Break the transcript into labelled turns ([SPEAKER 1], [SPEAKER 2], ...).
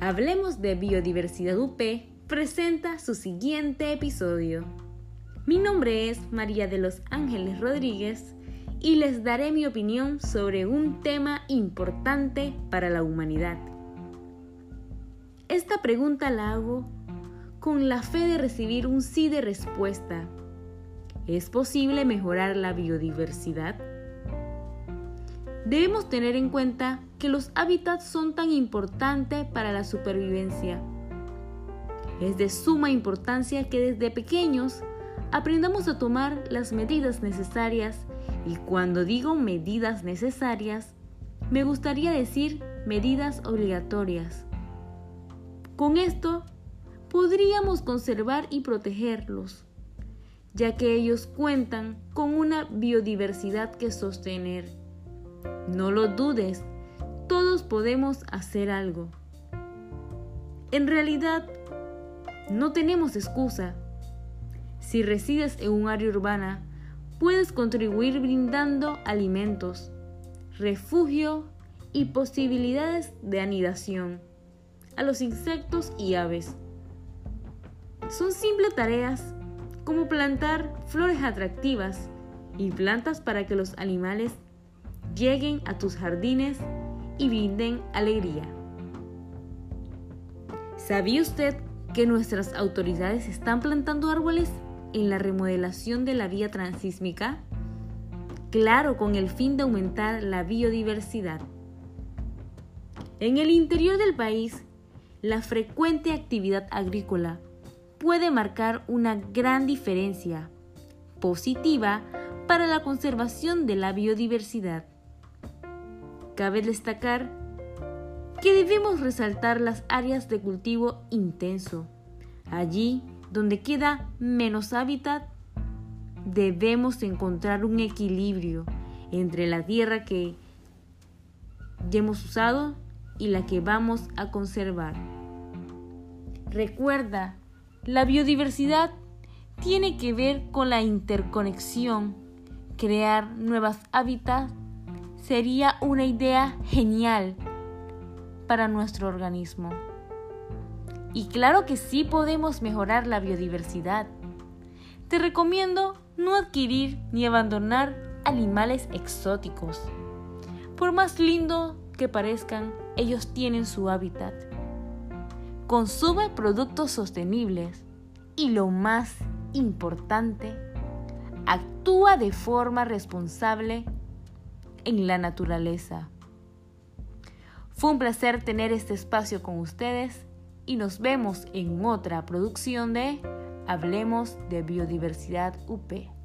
[SPEAKER 1] Hablemos de Biodiversidad UP presenta su siguiente episodio. Mi nombre es María de los Ángeles Rodríguez y les daré mi opinión sobre un tema importante para la humanidad. Esta pregunta la hago con la fe de recibir un sí de respuesta. ¿Es posible mejorar la biodiversidad? Debemos tener en cuenta que los hábitats son tan importantes para la supervivencia. Es de suma importancia que desde pequeños aprendamos a tomar las medidas necesarias y cuando digo medidas necesarias, me gustaría decir medidas obligatorias. Con esto podríamos conservar y protegerlos, ya que ellos cuentan con una biodiversidad que sostener. No lo dudes, podemos hacer algo. En realidad, no tenemos excusa. Si resides en un área urbana, puedes contribuir brindando alimentos, refugio y posibilidades de anidación a los insectos y aves. Son simples tareas como plantar flores atractivas y plantas para que los animales lleguen a tus jardines y brinden alegría. ¿Sabía usted que nuestras autoridades están plantando árboles en la remodelación de la vía transísmica? Claro, con el fin de aumentar la biodiversidad. En el interior del país, la frecuente actividad agrícola puede marcar una gran diferencia positiva para la conservación de la biodiversidad. Cabe destacar que debemos resaltar las áreas de cultivo intenso. Allí donde queda menos hábitat, debemos encontrar un equilibrio entre la tierra que ya hemos usado y la que vamos a conservar. Recuerda, la biodiversidad tiene que ver con la interconexión. Crear nuevos hábitats sería una idea genial para nuestro organismo. Y claro que sí podemos mejorar la biodiversidad. Te recomiendo no adquirir ni abandonar animales exóticos. Por más lindo que parezcan, ellos tienen su hábitat. Consume productos sostenibles y lo más importante, actúa de forma responsable en la naturaleza. Fue un placer tener este espacio con ustedes y nos vemos en otra producción de Hablemos de Biodiversidad UP.